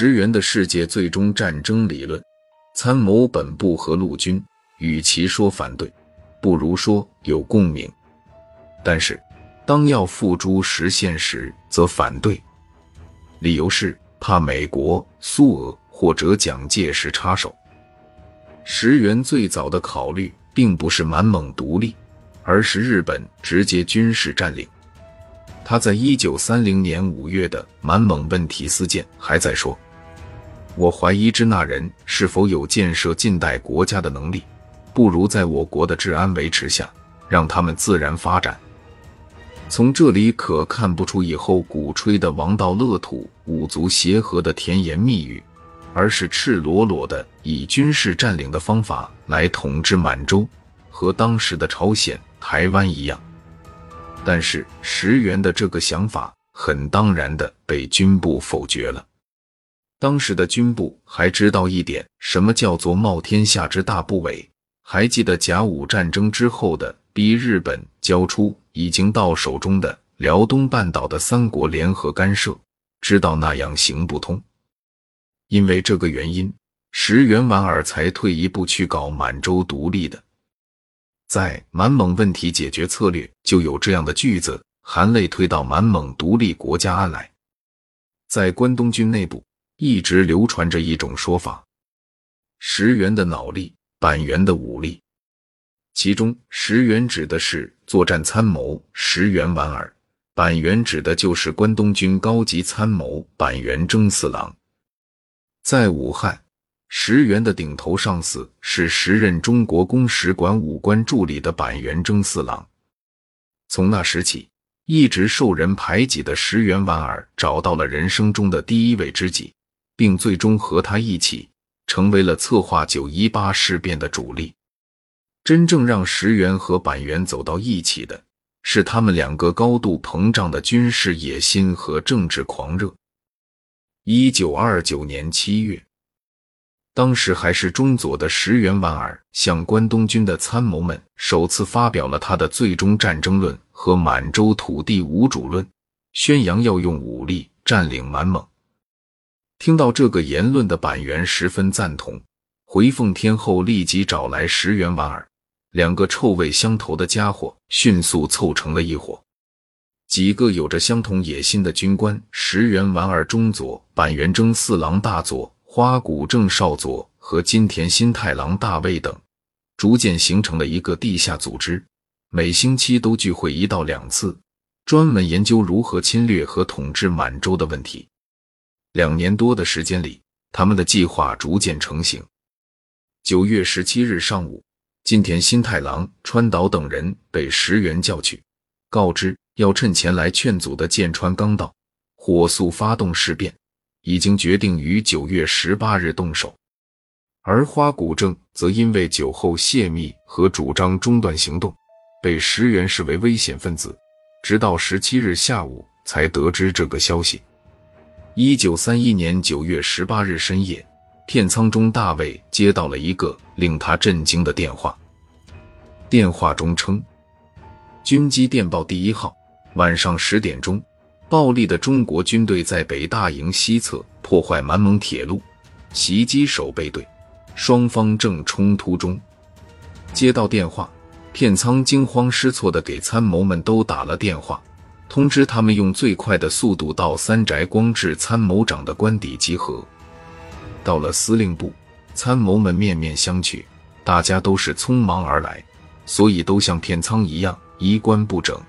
石原的世界最终战争理论，参谋本部和陆军，与其说反对，不如说有共鸣。但是，当要付诸实现时，则反对，理由是怕美国、苏俄或者蒋介石插手。石原最早的考虑并不是满蒙独立，而是日本直接军事占领。他在一九三零年五月的满蒙问题思见还在说：“我怀疑支那人是否有建设近代国家的能力，不如在我国的治安维持下，让他们自然发展。”从这里可看不出以后鼓吹的王道乐土、五族协和的甜言蜜语，而是赤裸裸的以军事占领的方法来统治满洲，和当时的朝鲜、台湾一样。但是石原的这个想法很当然的被军部否决了。当时的军部还知道一点，什么叫做冒天下之大不韪？还记得甲午战争之后的逼日本交出已经到手中的辽东半岛的三国联合干涉，知道那样行不通。因为这个原因，石原莞尔才退一步去搞满洲独立的。在满蒙问题解决策略就有这样的句子，含泪推到满蒙独立国家安来。在关东军内部一直流传着一种说法：石原的脑力，板垣的武力。其中石原指的是作战参谋石原莞尔，板垣指的就是关东军高级参谋板垣征四郎。在武汉。石原的顶头上司是时任中国公使馆武官助理的板垣征四郎。从那时起，一直受人排挤的石原莞尔找到了人生中的第一位知己，并最终和他一起成为了策划九一八事变的主力。真正让石原和板垣走到一起的，是他们两个高度膨胀的军事野心和政治狂热。一九二九年七月。当时还是中佐的石原莞尔向关东军的参谋们首次发表了他的最终战争论和满洲土地无主论，宣扬要用武力占领满蒙。听到这个言论的板垣十分赞同，回奉天后立即找来石原莞尔，两个臭味相投的家伙迅速凑成了一伙。几个有着相同野心的军官：石原莞尔中佐、板垣征四郎大佐。花谷正少佐和金田新太郎大尉等，逐渐形成了一个地下组织，每星期都聚会一到两次，专门研究如何侵略和统治满洲的问题。两年多的时间里，他们的计划逐渐成型。九月十七日上午，金田新太郎、川岛等人被石原叫去，告知要趁前来劝阻的剑川刚到，火速发动事变。已经决定于九月十八日动手，而花谷正则因为酒后泄密和主张中断行动，被石原视为危险分子，直到十七日下午才得知这个消息。一九三一年九月十八日深夜，片仓中大尉接到了一个令他震惊的电话。电话中称：“军机电报第一号，晚上十点钟。”暴力的中国军队在北大营西侧破坏满蒙铁路，袭击守备队，双方正冲突中。接到电话，片仓惊慌失措地给参谋们都打了电话，通知他们用最快的速度到三宅光治参谋长的官邸集合。到了司令部，参谋们面面相觑，大家都是匆忙而来，所以都像片仓一样衣冠不整。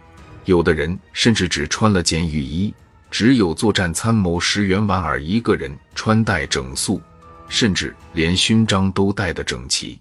有的人甚至只穿了件雨衣，只有作战参谋石原莞尔一个人穿戴整肃，甚至连勋章都戴得整齐。